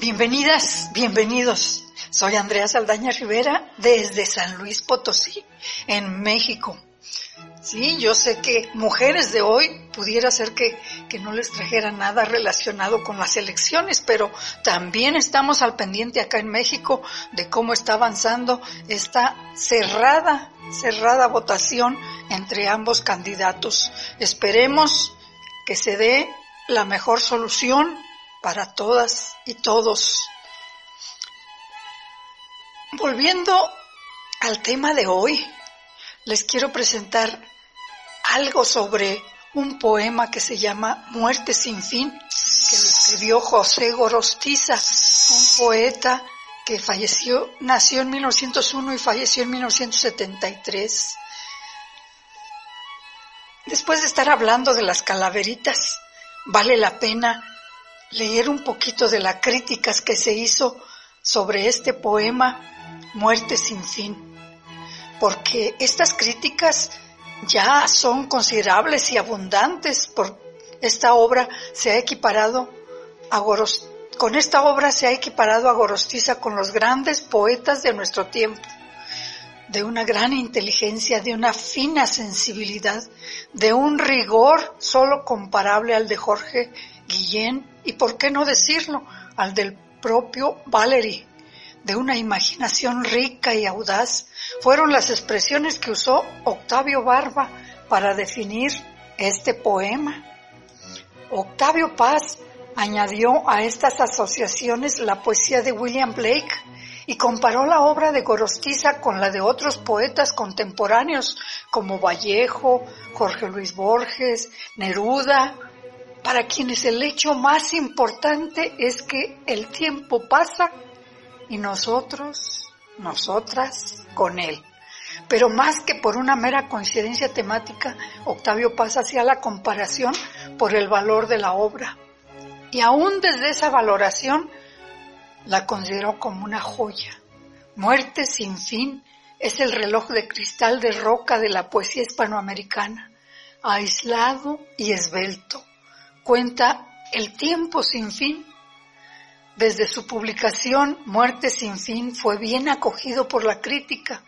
Bienvenidas, bienvenidos. Soy Andrea Saldaña Rivera desde San Luis Potosí, en México. Sí, yo sé que mujeres de hoy pudiera ser que, que no les trajera nada relacionado con las elecciones, pero también estamos al pendiente acá en México de cómo está avanzando esta cerrada, cerrada votación entre ambos candidatos. Esperemos que se dé la mejor solución para todas y todos. Volviendo al tema de hoy, les quiero presentar algo sobre un poema que se llama Muerte sin fin, que lo escribió José Gorostiza, un poeta que falleció, nació en 1901 y falleció en 1973. Después de estar hablando de las calaveritas, vale la pena leer un poquito de las críticas que se hizo sobre este poema Muerte sin fin, porque estas críticas ya son considerables y abundantes por esta obra se ha equiparado a con esta obra se ha equiparado a Gorostiza con los grandes poetas de nuestro tiempo, de una gran inteligencia, de una fina sensibilidad, de un rigor solo comparable al de Jorge Guillén y, por qué no decirlo, al del propio Valery, de una imaginación rica y audaz, fueron las expresiones que usó Octavio Barba para definir este poema. Octavio Paz añadió a estas asociaciones la poesía de William Blake y comparó la obra de Gorostiza con la de otros poetas contemporáneos como Vallejo, Jorge Luis Borges, Neruda, para quienes el hecho más importante es que el tiempo pasa y nosotros, nosotras, con él. Pero más que por una mera coincidencia temática, Octavio pasa hacia la comparación por el valor de la obra. Y aún desde esa valoración, la consideró como una joya. Muerte sin fin es el reloj de cristal de roca de la poesía hispanoamericana, aislado y esbelto cuenta El tiempo sin fin. Desde su publicación Muerte sin fin fue bien acogido por la crítica.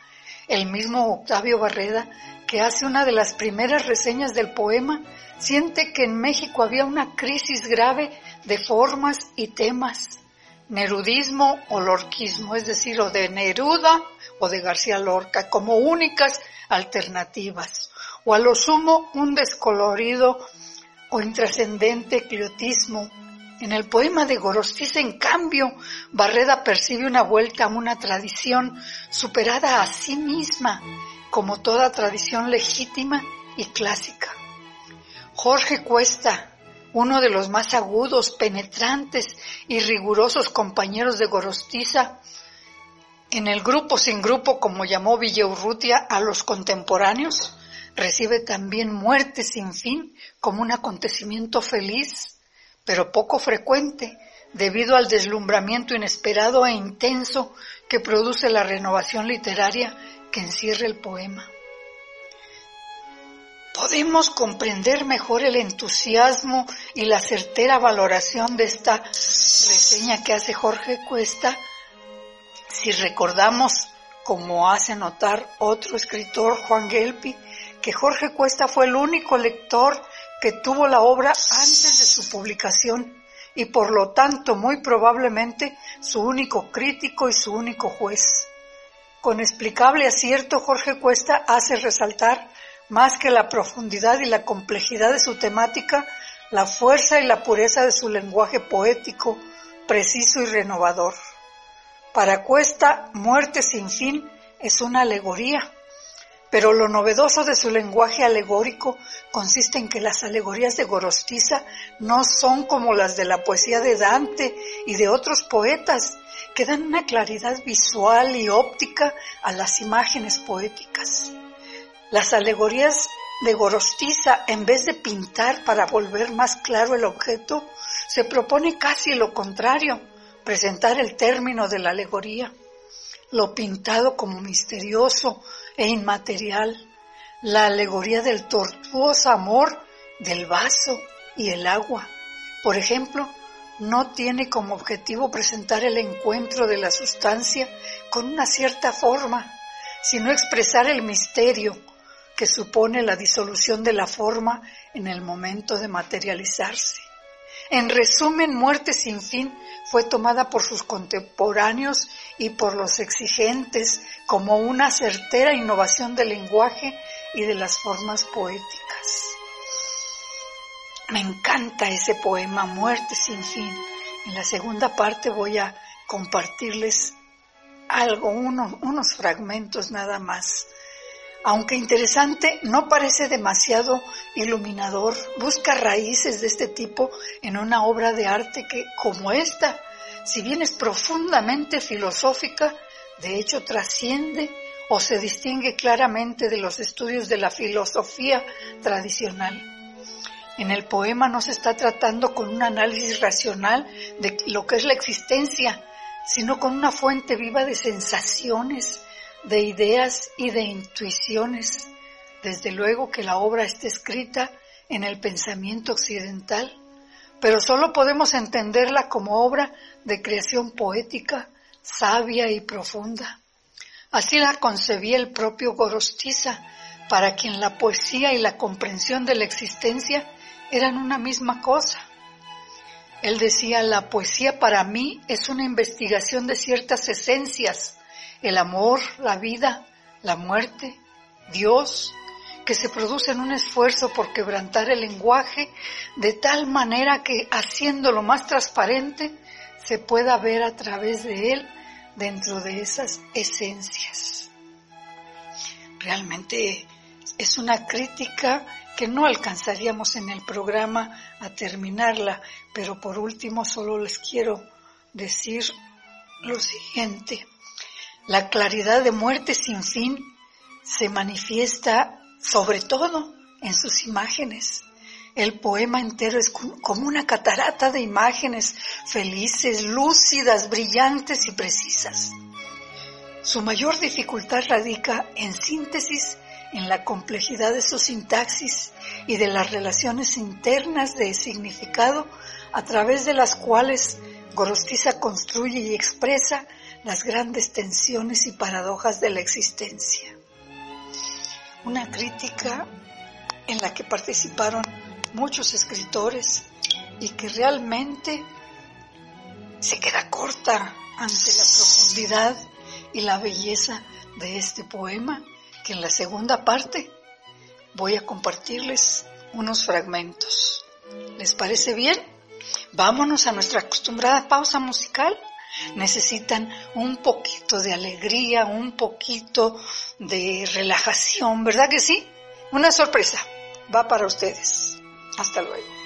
El mismo Octavio Barreda, que hace una de las primeras reseñas del poema, siente que en México había una crisis grave de formas y temas. Nerudismo o lorquismo, es decir, o de Neruda o de García Lorca, como únicas alternativas, o a lo sumo un descolorido o intrascendente cliotismo. En el poema de Gorostiza, en cambio, Barreda percibe una vuelta a una tradición superada a sí misma, como toda tradición legítima y clásica. Jorge Cuesta, uno de los más agudos, penetrantes y rigurosos compañeros de Gorostiza, en el grupo sin grupo, como llamó Villaurrutia a los contemporáneos, recibe también muerte sin fin como un acontecimiento feliz, pero poco frecuente, debido al deslumbramiento inesperado e intenso que produce la renovación literaria que encierra el poema. Podemos comprender mejor el entusiasmo y la certera valoración de esta reseña que hace Jorge Cuesta si recordamos, como hace notar otro escritor, Juan Gelpi, que Jorge Cuesta fue el único lector que tuvo la obra antes de su publicación y por lo tanto muy probablemente su único crítico y su único juez. Con explicable acierto, Jorge Cuesta hace resaltar, más que la profundidad y la complejidad de su temática, la fuerza y la pureza de su lenguaje poético, preciso y renovador. Para Cuesta, Muerte sin fin es una alegoría, pero lo novedoso de su lenguaje alegórico consiste en que las alegorías de Gorostiza no son como las de la poesía de Dante y de otros poetas, que dan una claridad visual y óptica a las imágenes poéticas. Las alegorías de Gorostiza, en vez de pintar para volver más claro el objeto, se propone casi lo contrario, presentar el término de la alegoría, lo pintado como misterioso e inmaterial, la alegoría del tortuoso amor del vaso y el agua. Por ejemplo, no tiene como objetivo presentar el encuentro de la sustancia con una cierta forma, sino expresar el misterio que supone la disolución de la forma en el momento de materializarse. En resumen, Muerte sin fin fue tomada por sus contemporáneos y por los exigentes como una certera innovación del lenguaje y de las formas poéticas. Me encanta ese poema, Muerte sin fin. En la segunda parte voy a compartirles algo, unos fragmentos nada más. Aunque interesante, no parece demasiado iluminador. Busca raíces de este tipo en una obra de arte que, como esta, si bien es profundamente filosófica, de hecho trasciende o se distingue claramente de los estudios de la filosofía tradicional. En el poema no se está tratando con un análisis racional de lo que es la existencia, sino con una fuente viva de sensaciones, de ideas y de intuiciones. Desde luego que la obra está escrita en el pensamiento occidental, pero solo podemos entenderla como obra de creación poética, sabia y profunda. Así la concebía el propio Gorostiza, para quien la poesía y la comprensión de la existencia eran una misma cosa. Él decía, la poesía para mí es una investigación de ciertas esencias, el amor, la vida, la muerte, Dios, que se produce en un esfuerzo por quebrantar el lenguaje de tal manera que haciéndolo más transparente se pueda ver a través de él dentro de esas esencias. Realmente es una crítica que no alcanzaríamos en el programa a terminarla, pero por último solo les quiero decir lo siguiente. La claridad de muerte sin fin se manifiesta sobre todo en sus imágenes. El poema entero es como una catarata de imágenes felices, lúcidas, brillantes y precisas. Su mayor dificultad radica en síntesis en la complejidad de su sintaxis y de las relaciones internas de significado a través de las cuales Gorostiza construye y expresa las grandes tensiones y paradojas de la existencia. Una crítica en la que participaron muchos escritores y que realmente se queda corta ante la profundidad y la belleza de este poema que en la segunda parte voy a compartirles unos fragmentos. ¿Les parece bien? Vámonos a nuestra acostumbrada pausa musical. Necesitan un poquito de alegría, un poquito de relajación, ¿verdad que sí? Una sorpresa va para ustedes. Hasta luego.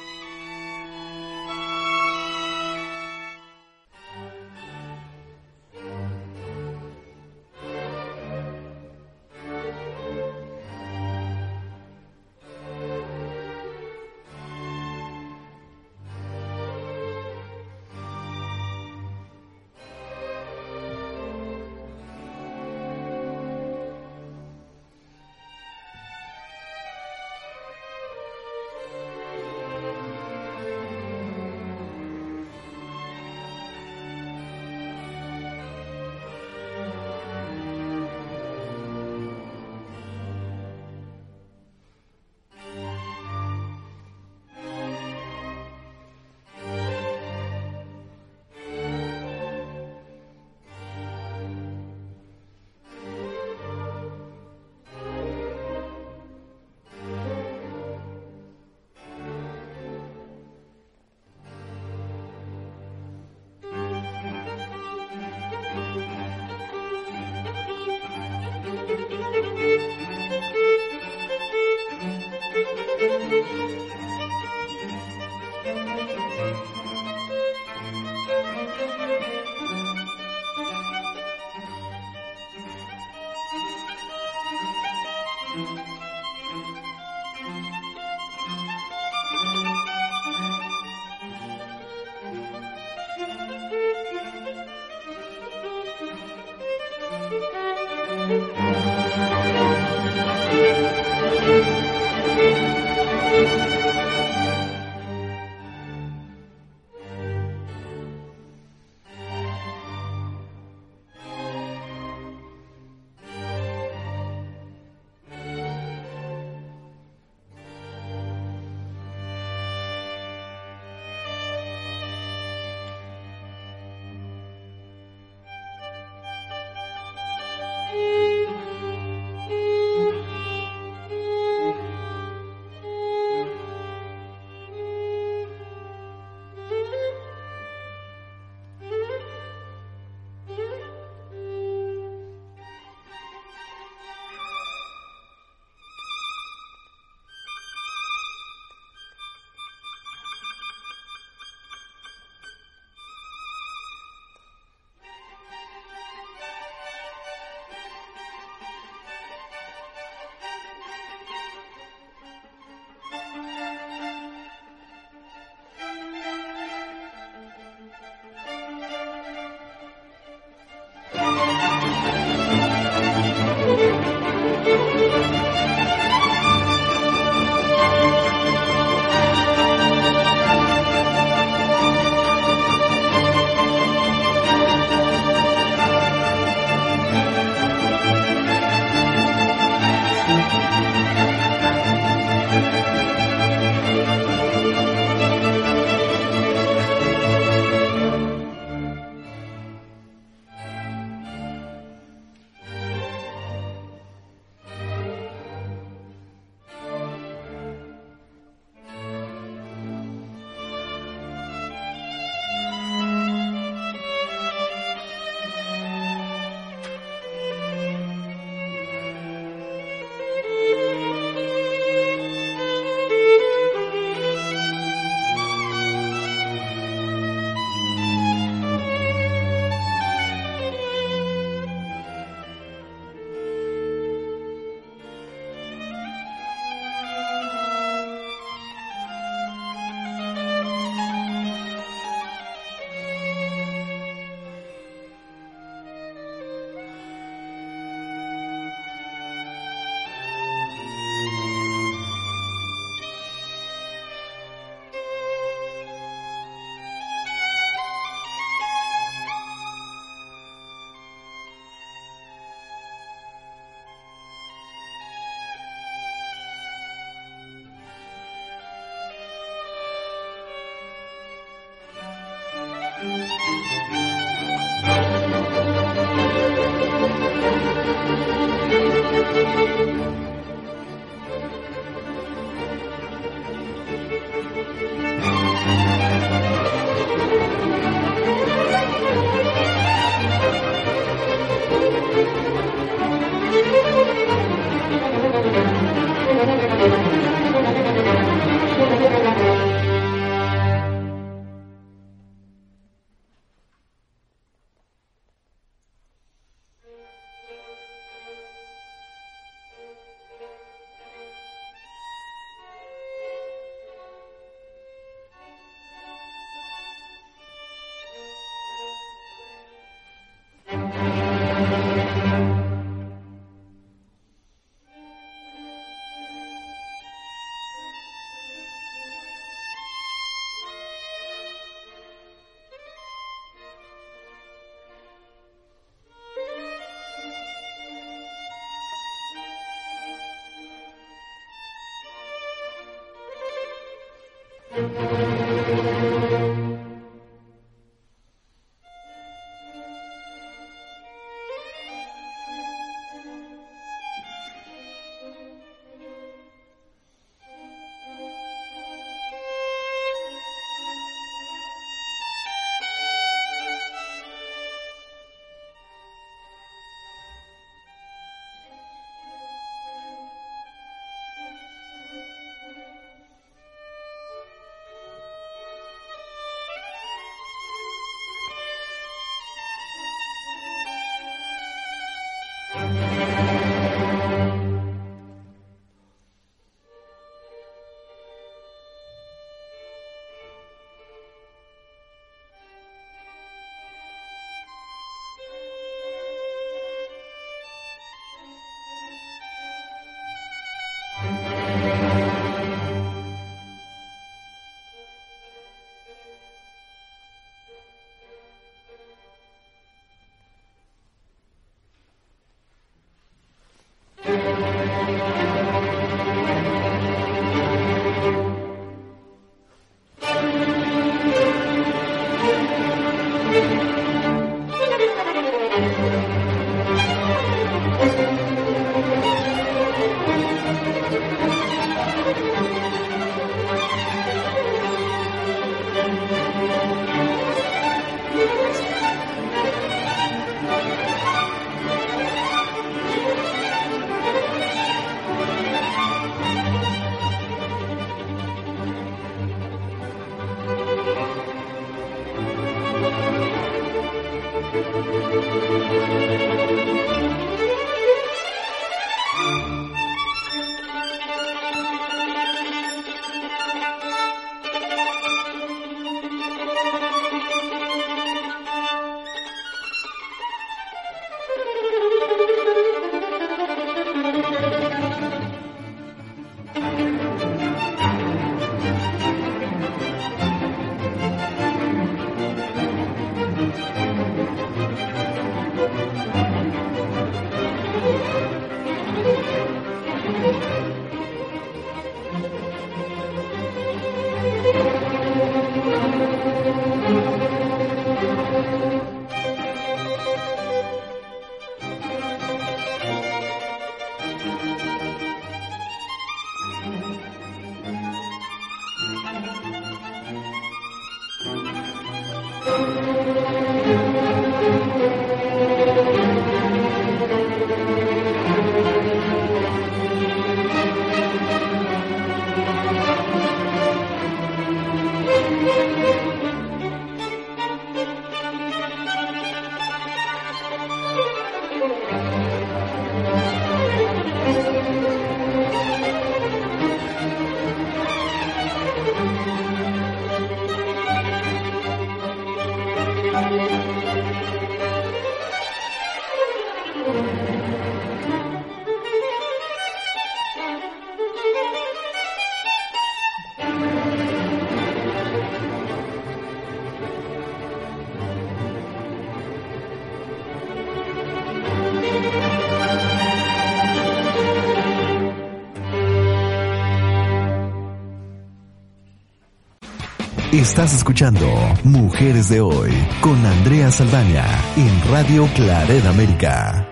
Estás escuchando Mujeres de Hoy con Andrea Saldaña en Radio Claret América.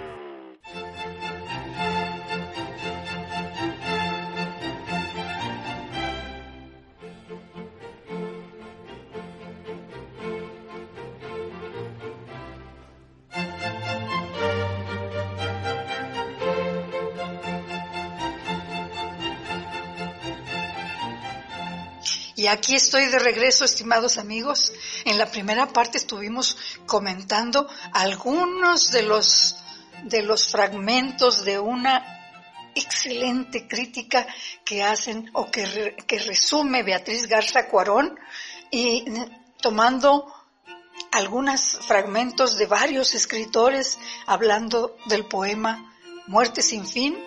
Aquí estoy de regreso, estimados amigos. En la primera parte estuvimos comentando algunos de los, de los fragmentos de una excelente crítica que hacen o que, que resume Beatriz Garza Cuarón y tomando algunos fragmentos de varios escritores hablando del poema Muerte sin fin,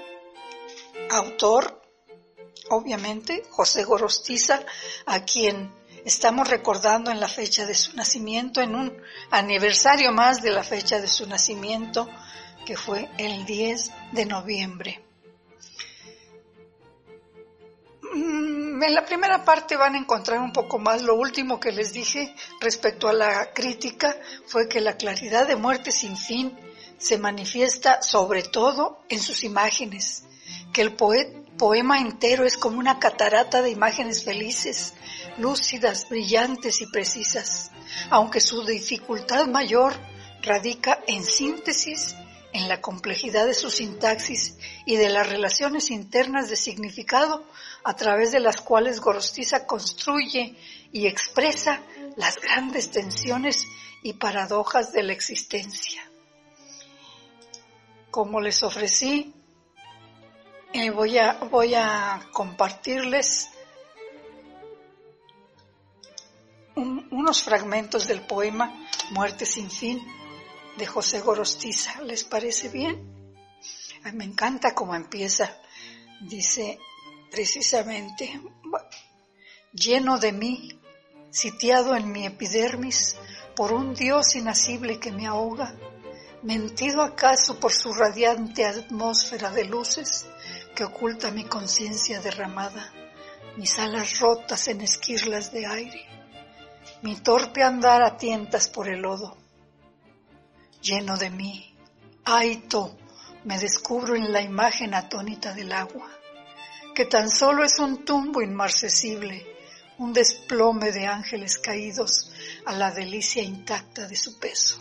autor obviamente, José Gorostiza, a quien estamos recordando en la fecha de su nacimiento, en un aniversario más de la fecha de su nacimiento, que fue el 10 de noviembre. Mm, en la primera parte van a encontrar un poco más. Lo último que les dije respecto a la crítica fue que la claridad de muerte sin fin se manifiesta sobre todo en sus imágenes, que el poeta poema entero es como una catarata de imágenes felices, lúcidas, brillantes y precisas, aunque su dificultad mayor radica en síntesis, en la complejidad de su sintaxis y de las relaciones internas de significado a través de las cuales Gorostiza construye y expresa las grandes tensiones y paradojas de la existencia. Como les ofrecí voy, a, voy a compartirles unos fragmentos del poema Muerte sin fin de José Gorostiza. ¿Les parece bien? me encanta cómo empieza. Dice precisamente, lleno de mí, sitiado en mi epidermis por un Dios inacible que me ahoga, mentido acaso por su radiante atmósfera de luces, que oculta mi conciencia derramada, mis alas rotas en esquirlas de aire, mi torpe andar a tientas por el lodo. Lleno de mí, aito, me descubro en la imagen atónita del agua, que tan solo es un tumbo inmarcesible, un desplome de ángeles caídos a la delicia intacta de su peso,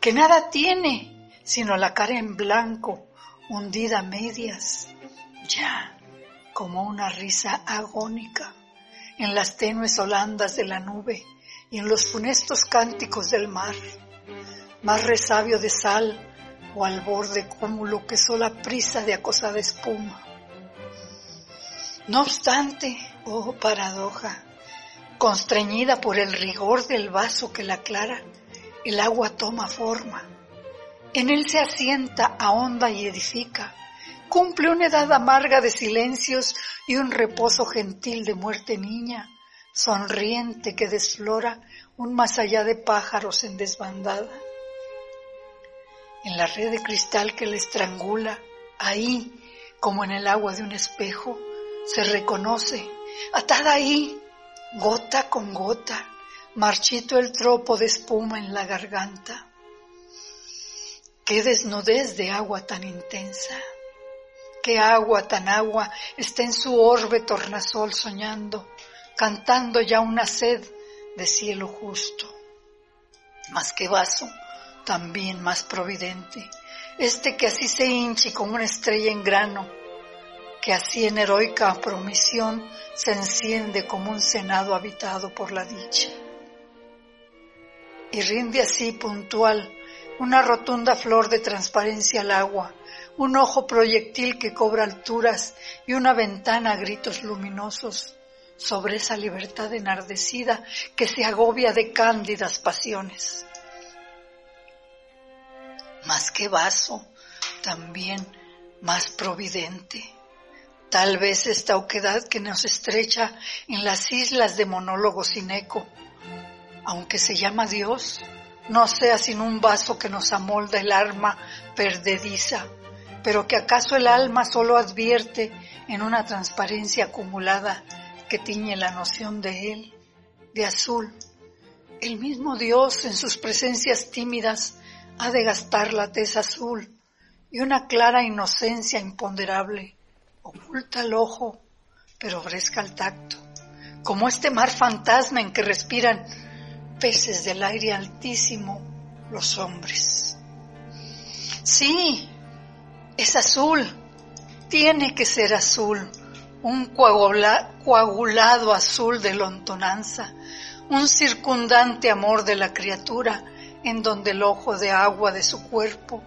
que nada tiene sino la cara en blanco hundida a medias, ya como una risa agónica, en las tenues holandas de la nube y en los funestos cánticos del mar, más resabio de sal o al borde cúmulo que sola prisa de acosada espuma. No obstante, oh paradoja, constreñida por el rigor del vaso que la aclara, el agua toma forma. En él se asienta, ahonda y edifica, cumple una edad amarga de silencios y un reposo gentil de muerte niña, sonriente que desflora un más allá de pájaros en desbandada. En la red de cristal que le estrangula, ahí, como en el agua de un espejo, se reconoce, atada ahí, gota con gota, marchito el tropo de espuma en la garganta. Qué desnudez de agua tan intensa, qué agua tan agua está en su orbe tornasol soñando, cantando ya una sed de cielo justo. Más que vaso, también más providente, este que así se hinche como una estrella en grano, que así en heroica promisión se enciende como un senado habitado por la dicha. Y rinde así puntual una rotunda flor de transparencia al agua, un ojo proyectil que cobra alturas y una ventana a gritos luminosos sobre esa libertad enardecida que se agobia de cándidas pasiones. Más que vaso, también más providente Tal vez esta oquedad que nos estrecha en las islas de monólogos sin eco, aunque se llama Dios, no sea sin un vaso que nos amolda el arma perdediza, pero que acaso el alma solo advierte en una transparencia acumulada que tiñe la noción de él, de azul. El mismo Dios en sus presencias tímidas ha de gastar la tez azul y una clara inocencia imponderable oculta el ojo, pero fresca el tacto, como este mar fantasma en que respiran peces del aire altísimo los hombres. Sí, es azul, tiene que ser azul, un coagulado azul de lontonanza, un circundante amor de la criatura en donde el ojo de agua de su cuerpo,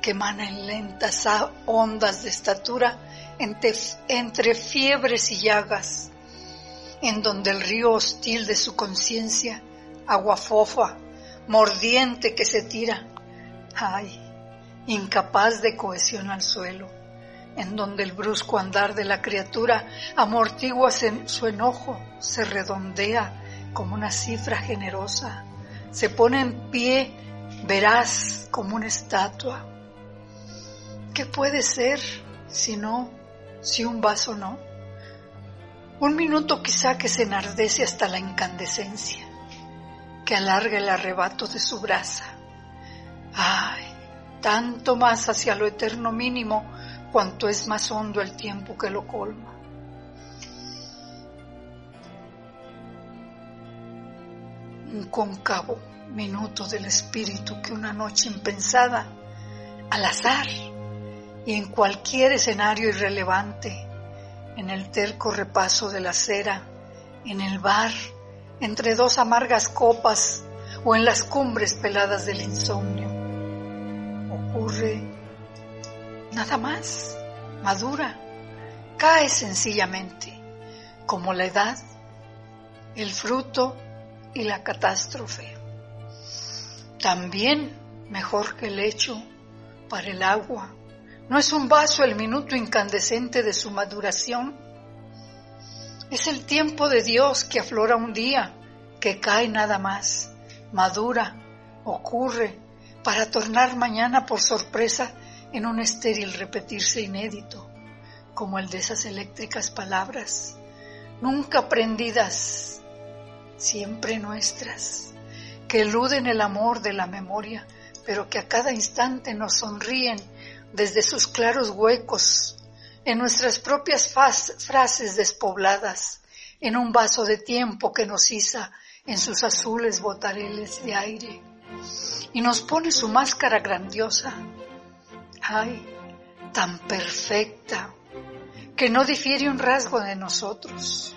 que emana en lentas ondas de estatura, entre, fiebres y llagas, en donde el río hostil de su conciencia, agua fofa, mordiente que se tira, ay, incapaz de cohesión al suelo, en donde el brusco andar de la criatura amortigua su enojo, se redondea como una cifra generosa, se pone en pie veraz como una estatua. ¿Qué puede ser si no si un vaso no. Un minuto quizá que se enardece hasta la incandescencia, que alarga el arrebato de su brasa. Ay, tanto más hacia lo eterno mínimo cuanto es más hondo el tiempo que lo colma. Un cóncavo minuto del espíritu que una noche impensada, al azar, y en cualquier escenario irrelevante, en el terco repaso de la cera, en el bar, entre dos amargas copas o en las cumbres peladas del insomnio. Ocurre nada más, madura, cae sencillamente, como la edad, el fruto y la catástrofe. También mejor que el hecho para el agua no es un vaso el minuto incandescente de su maduración. Es el tiempo de Dios que aflora un día, que cae nada más, madura, ocurre, para tornar mañana por sorpresa en un estéril repetirse inédito, como el de esas eléctricas palabras, nunca aprendidas, siempre nuestras, que eluden el amor de la memoria, pero que a cada instante nos sonríen desde sus claros huecos, en nuestras propias frases despobladas, en un vaso de tiempo que nos iza en sus azules botareles de aire, y nos pone su máscara grandiosa, ay, tan perfecta, que no difiere un rasgo de nosotros,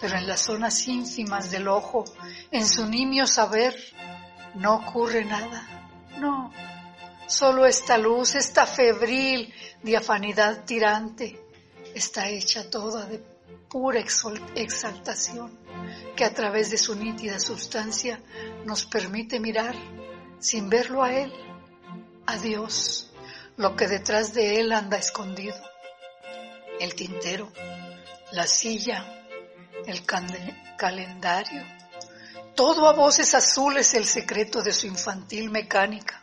pero en las zonas ínfimas del ojo, en su nimio saber, no ocurre nada. No, solo esta luz, esta febril diafanidad tirante, está hecha toda de pura exaltación que a través de su nítida sustancia nos permite mirar sin verlo a Él, a Dios, lo que detrás de Él anda escondido, el tintero, la silla, el calendario, todo a voces azules el secreto de su infantil mecánica.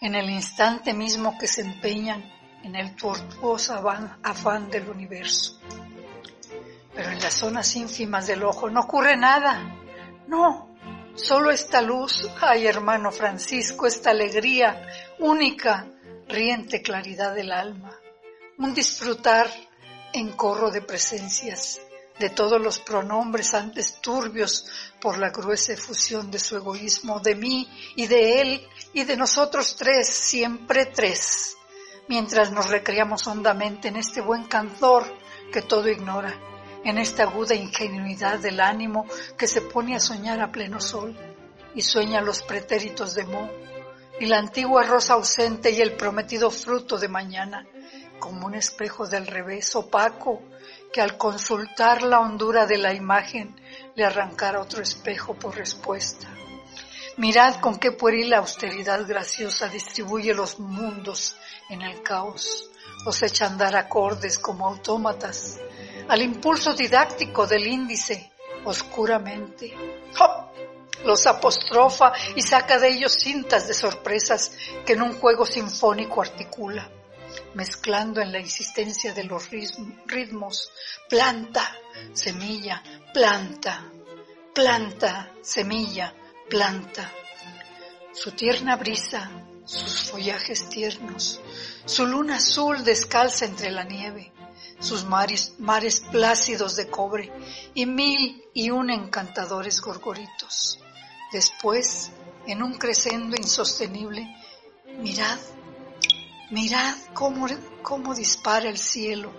En el instante mismo que se empeñan en el tortuoso afán del universo. Pero en las zonas ínfimas del ojo no ocurre nada. No, solo esta luz, ay hermano Francisco, esta alegría única, riente claridad del alma. Un disfrutar en corro de presencias, de todos los pronombres antes turbios por la gruesa efusión de su egoísmo, de mí y de él y de nosotros tres, siempre tres, mientras nos recreamos hondamente en este buen cantor que todo ignora en esta aguda ingenuidad del ánimo que se pone a soñar a pleno sol y sueña los pretéritos de Mo y la antigua rosa ausente y el prometido fruto de mañana como un espejo del revés opaco que al consultar la hondura de la imagen le arrancara otro espejo por respuesta. Mirad con qué pueril austeridad graciosa distribuye los mundos en el caos, los echa andar acordes como autómatas, al impulso didáctico del índice oscuramente. Los apostrofa y saca de ellos cintas de sorpresas que en un juego sinfónico articula, mezclando en la insistencia de los ritmos planta, semilla, planta, planta, semilla, planta. Su tierna brisa, sus follajes tiernos, su luna azul descalza entre la nieve, sus mares, mares plácidos de cobre y mil y un encantadores gorgoritos. Después, en un crescendo insostenible, mirad, mirad cómo, cómo dispara el cielo.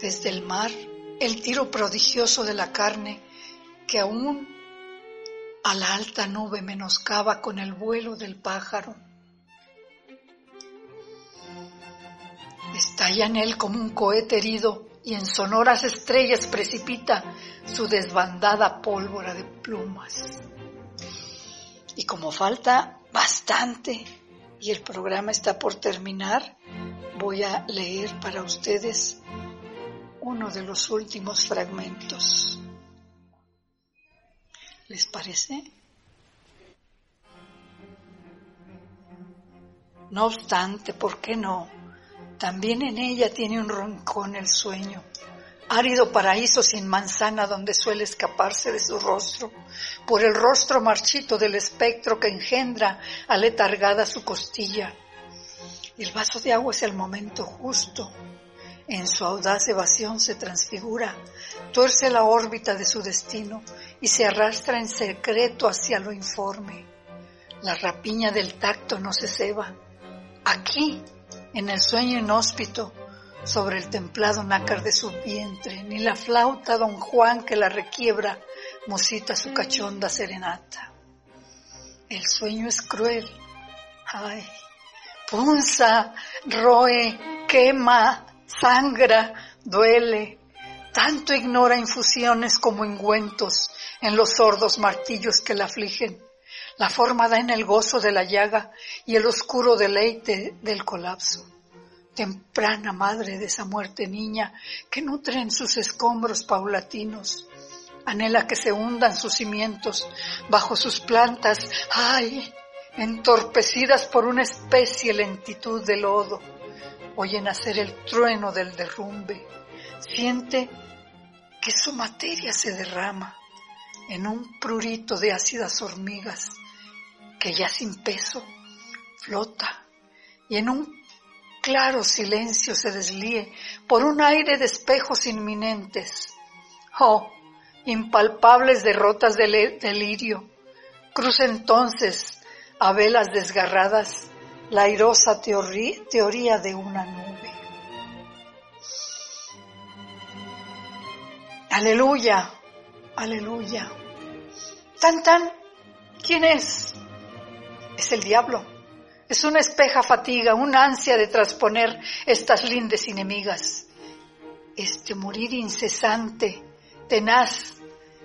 Desde el mar, el tiro prodigioso de la carne que aún a la alta nube menoscaba con el vuelo del pájaro Estalla en él como un cohete herido y en sonoras estrellas precipita su desbandada pólvora de plumas. Y como falta bastante y el programa está por terminar, voy a leer para ustedes uno de los últimos fragmentos. ¿Les parece? No obstante, ¿por qué no? También en ella tiene un roncón el sueño, árido paraíso sin manzana donde suele escaparse de su rostro, por el rostro marchito del espectro que engendra aletargada su costilla. El vaso de agua es el momento justo. En su audaz evasión se transfigura, tuerce la órbita de su destino y se arrastra en secreto hacia lo informe. La rapiña del tacto no se ceba. Aquí, en el sueño inhóspito sobre el templado nácar de su vientre, ni la flauta don Juan que la requiebra musita su cachonda serenata. El sueño es cruel, ay, punza, roe, quema, sangra, duele, tanto ignora infusiones como ungüentos en los sordos martillos que la afligen la forma da en el gozo de la llaga y el oscuro deleite del colapso. Temprana madre de esa muerte niña que nutre en sus escombros paulatinos, anhela que se hundan sus cimientos bajo sus plantas, ay, entorpecidas por una especie lentitud de lodo. Oye nacer el trueno del derrumbe, siente que su materia se derrama en un prurito de ácidas hormigas que ya sin peso flota y en un claro silencio se deslíe por un aire de espejos inminentes. Oh, impalpables derrotas del delirio. Cruza entonces a velas desgarradas la airosa teoría de una nube. Aleluya, aleluya. Tan tan, ¿quién es? Es el diablo. Es una espeja fatiga, una ansia de trasponer estas lindes enemigas. Este morir incesante, tenaz,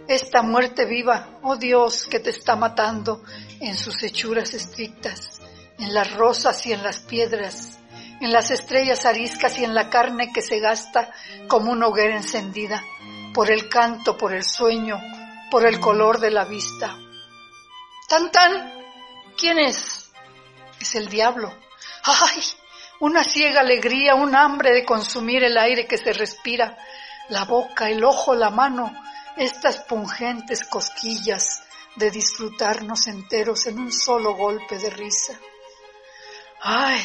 esta muerte viva, oh Dios, que te está matando en sus hechuras estrictas, en las rosas y en las piedras, en las estrellas ariscas y en la carne que se gasta como una hoguera encendida, por el canto, por el sueño, por el color de la vista. Tan tan, ¿quién es? Es el diablo. ¡Ay! Una ciega alegría, un hambre de consumir el aire que se respira, la boca, el ojo, la mano, estas pungentes cosquillas de disfrutarnos enteros en un solo golpe de risa. ¡Ay!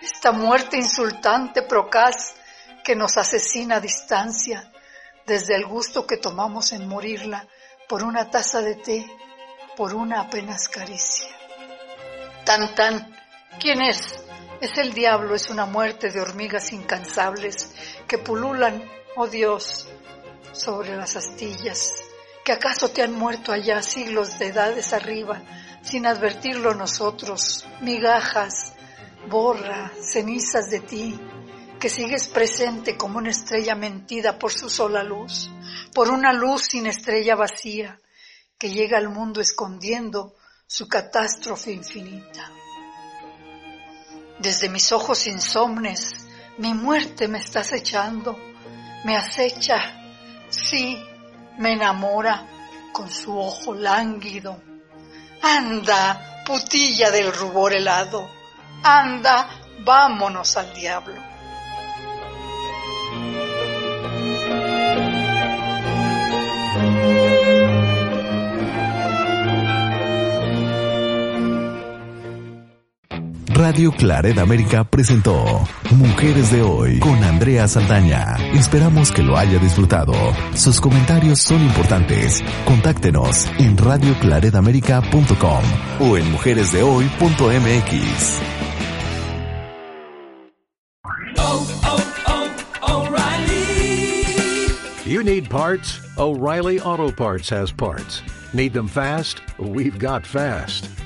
Esta muerte insultante, procaz, que nos asesina a distancia, desde el gusto que tomamos en morirla por una taza de té, por una apenas caricia. Tan tan, ¿quién es? Es el diablo, es una muerte de hormigas incansables que pululan, oh Dios, sobre las astillas, que acaso te han muerto allá siglos de edades arriba, sin advertirlo nosotros, migajas, borra, cenizas de ti, que sigues presente como una estrella mentida por su sola luz, por una luz sin estrella vacía, que llega al mundo escondiendo su catástrofe infinita. Desde mis ojos insomnes, mi muerte me estás echando, me acecha, sí, me enamora con su ojo lánguido. Anda, putilla del rubor helado, anda, vámonos al diablo. Radio Claret América presentó Mujeres de Hoy con Andrea Saldaña. Esperamos que lo haya disfrutado. Sus comentarios son importantes. Contáctenos en radioclaredamerica.com o en mujeresdehoy.mx. You need parts? O'Reilly Auto Parts has parts. Need them fast? We've got fast.